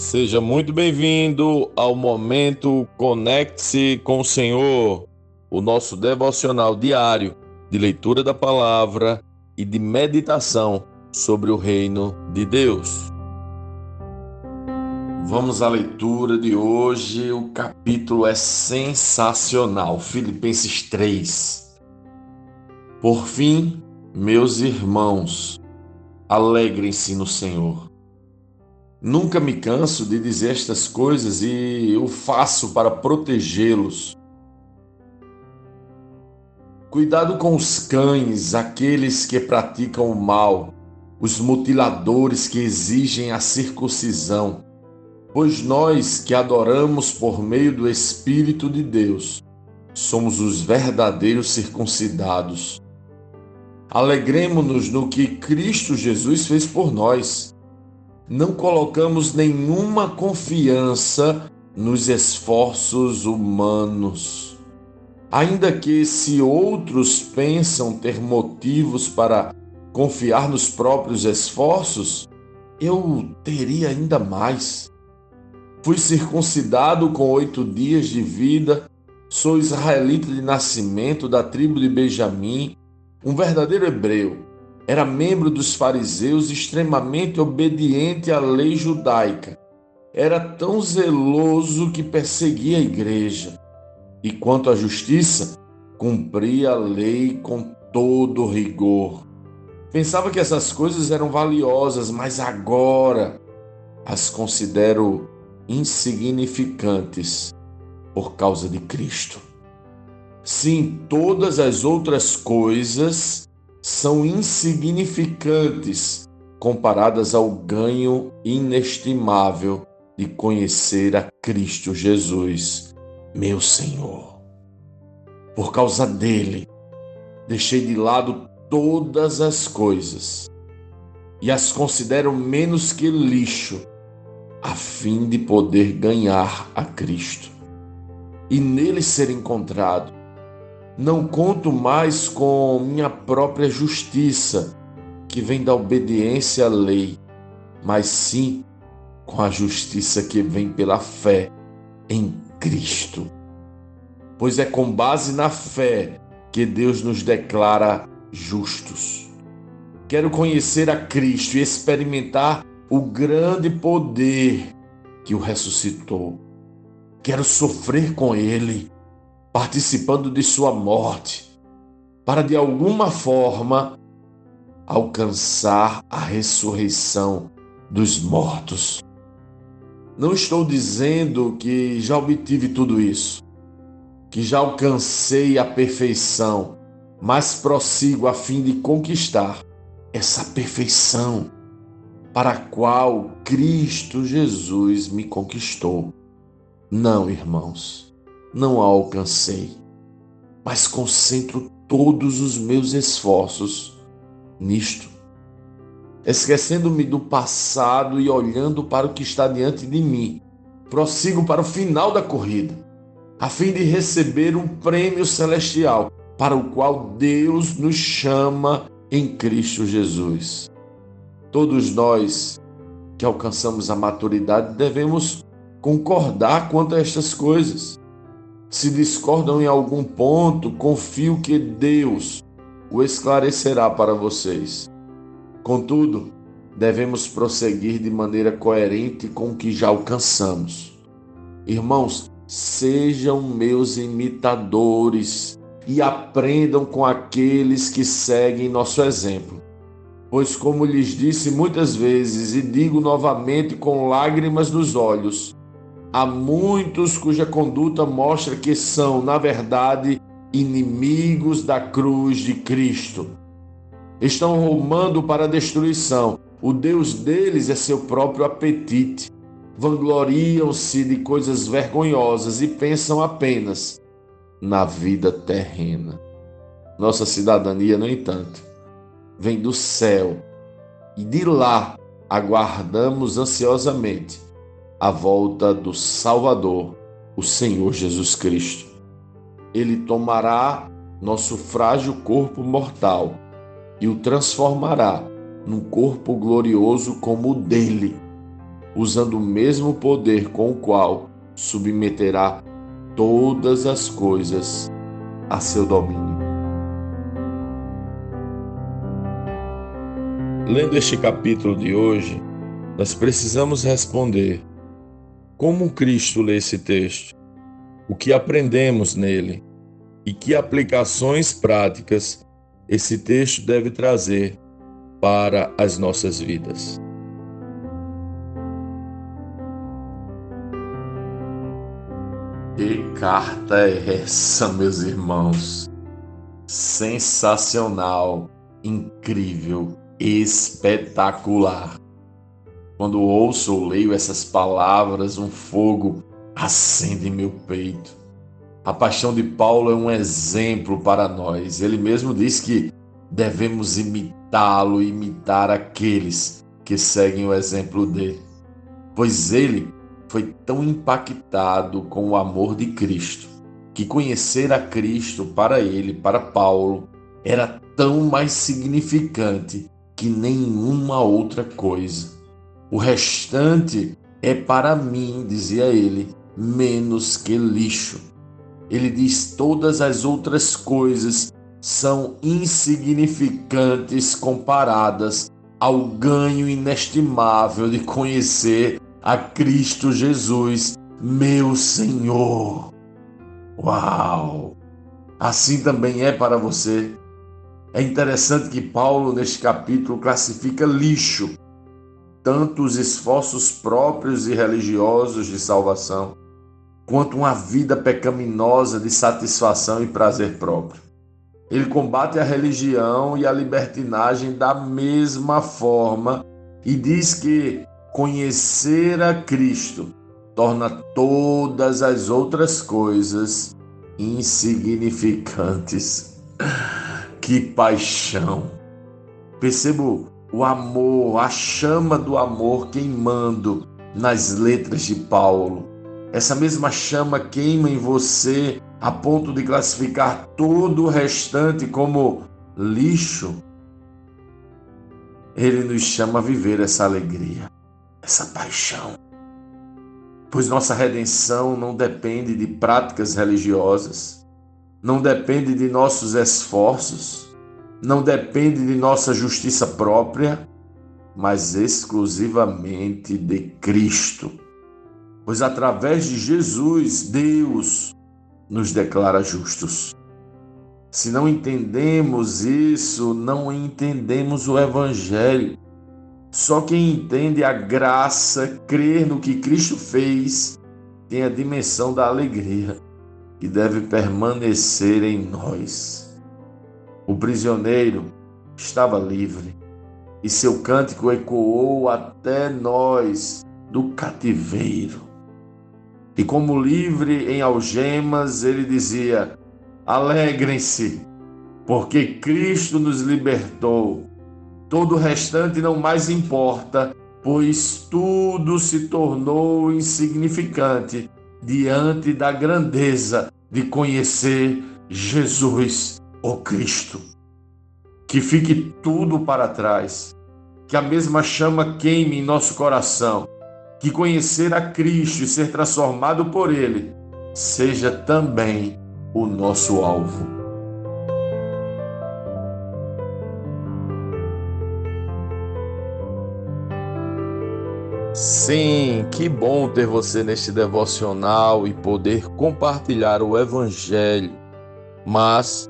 Seja muito bem-vindo ao momento Conecte-se com o Senhor, o nosso devocional diário de leitura da palavra e de meditação sobre o reino de Deus. Vamos à leitura de hoje. O capítulo é sensacional. Filipenses 3. Por fim, meus irmãos, alegrem-se no Senhor. Nunca me canso de dizer estas coisas e eu faço para protegê-los. Cuidado com os cães, aqueles que praticam o mal, os mutiladores que exigem a circuncisão, pois nós que adoramos por meio do Espírito de Deus, somos os verdadeiros circuncidados. Alegremos-nos no que Cristo Jesus fez por nós não colocamos nenhuma confiança nos esforços humanos. Ainda que se outros pensam ter motivos para confiar nos próprios esforços, eu teria ainda mais. Fui circuncidado com oito dias de vida, sou israelita de nascimento da tribo de Benjamim, um verdadeiro hebreu era membro dos fariseus, extremamente obediente à lei judaica. Era tão zeloso que perseguia a igreja. E quanto à justiça, cumpria a lei com todo rigor. Pensava que essas coisas eram valiosas, mas agora as considero insignificantes por causa de Cristo. Sim, todas as outras coisas são insignificantes comparadas ao ganho inestimável de conhecer a Cristo Jesus, meu Senhor. Por causa dele, deixei de lado todas as coisas e as considero menos que lixo, a fim de poder ganhar a Cristo e nele ser encontrado não conto mais com minha própria justiça, que vem da obediência à lei, mas sim com a justiça que vem pela fé em Cristo. Pois é com base na fé que Deus nos declara justos. Quero conhecer a Cristo e experimentar o grande poder que o ressuscitou. Quero sofrer com Ele participando de sua morte, para de alguma forma alcançar a ressurreição dos mortos. Não estou dizendo que já obtive tudo isso, que já alcancei a perfeição, mas prossigo a fim de conquistar essa perfeição para a qual Cristo Jesus me conquistou. Não, irmãos não a alcancei, mas concentro todos os meus esforços nisto, esquecendo-me do passado e olhando para o que está diante de mim. Prossigo para o final da corrida, a fim de receber um prêmio celestial para o qual Deus nos chama em Cristo Jesus. Todos nós que alcançamos a maturidade devemos concordar quanto a estas coisas. Se discordam em algum ponto, confio que Deus o esclarecerá para vocês. Contudo, devemos prosseguir de maneira coerente com o que já alcançamos. Irmãos, sejam meus imitadores e aprendam com aqueles que seguem nosso exemplo. Pois, como lhes disse muitas vezes e digo novamente com lágrimas nos olhos, Há muitos cuja conduta mostra que são, na verdade, inimigos da cruz de Cristo. Estão rumando para a destruição. O Deus deles é seu próprio apetite. Vangloriam-se de coisas vergonhosas e pensam apenas na vida terrena. Nossa cidadania, no entanto, vem do céu e de lá aguardamos ansiosamente a volta do Salvador, o Senhor Jesus Cristo. Ele tomará nosso frágil corpo mortal e o transformará num corpo glorioso como o dele. usando o mesmo poder com o qual submeterá todas as coisas a seu domínio. Lendo este capítulo de hoje, nós precisamos responder: como Cristo lê esse texto? O que aprendemos nele? E que aplicações práticas esse texto deve trazer para as nossas vidas? Que carta é essa, meus irmãos? Sensacional, incrível, espetacular. Quando ouço ou leio essas palavras, um fogo acende em meu peito. A paixão de Paulo é um exemplo para nós. Ele mesmo diz que devemos imitá-lo, imitar aqueles que seguem o exemplo dele. Pois ele foi tão impactado com o amor de Cristo que conhecer a Cristo para ele, para Paulo, era tão mais significante que nenhuma outra coisa. O restante é para mim, dizia ele, menos que lixo. Ele diz: todas as outras coisas são insignificantes comparadas ao ganho inestimável de conhecer a Cristo Jesus, meu Senhor. Uau! Assim também é para você. É interessante que Paulo, neste capítulo, classifica lixo tanto os esforços próprios e religiosos de salvação, quanto uma vida pecaminosa de satisfação e prazer próprio. Ele combate a religião e a libertinagem da mesma forma e diz que conhecer a Cristo torna todas as outras coisas insignificantes. Que paixão! Percebo o amor, a chama do amor queimando nas letras de Paulo. Essa mesma chama queima em você a ponto de classificar todo o restante como lixo. Ele nos chama a viver essa alegria essa paixão. Pois nossa redenção não depende de práticas religiosas, não depende de nossos esforços, não depende de nossa justiça própria, mas exclusivamente de Cristo. Pois através de Jesus, Deus nos declara justos. Se não entendemos isso, não entendemos o Evangelho. Só quem entende a graça, crer no que Cristo fez, tem a dimensão da alegria que deve permanecer em nós. O prisioneiro estava livre e seu cântico ecoou até nós do cativeiro. E como livre em algemas, ele dizia: Alegrem-se, porque Cristo nos libertou Todo o restante não mais importa, pois tudo se tornou insignificante diante da grandeza de conhecer Jesus, o Cristo. Que fique tudo para trás, que a mesma chama queime em nosso coração, que conhecer a Cristo e ser transformado por Ele seja também o nosso alvo. Sim, que bom ter você neste devocional e poder compartilhar o Evangelho. Mas,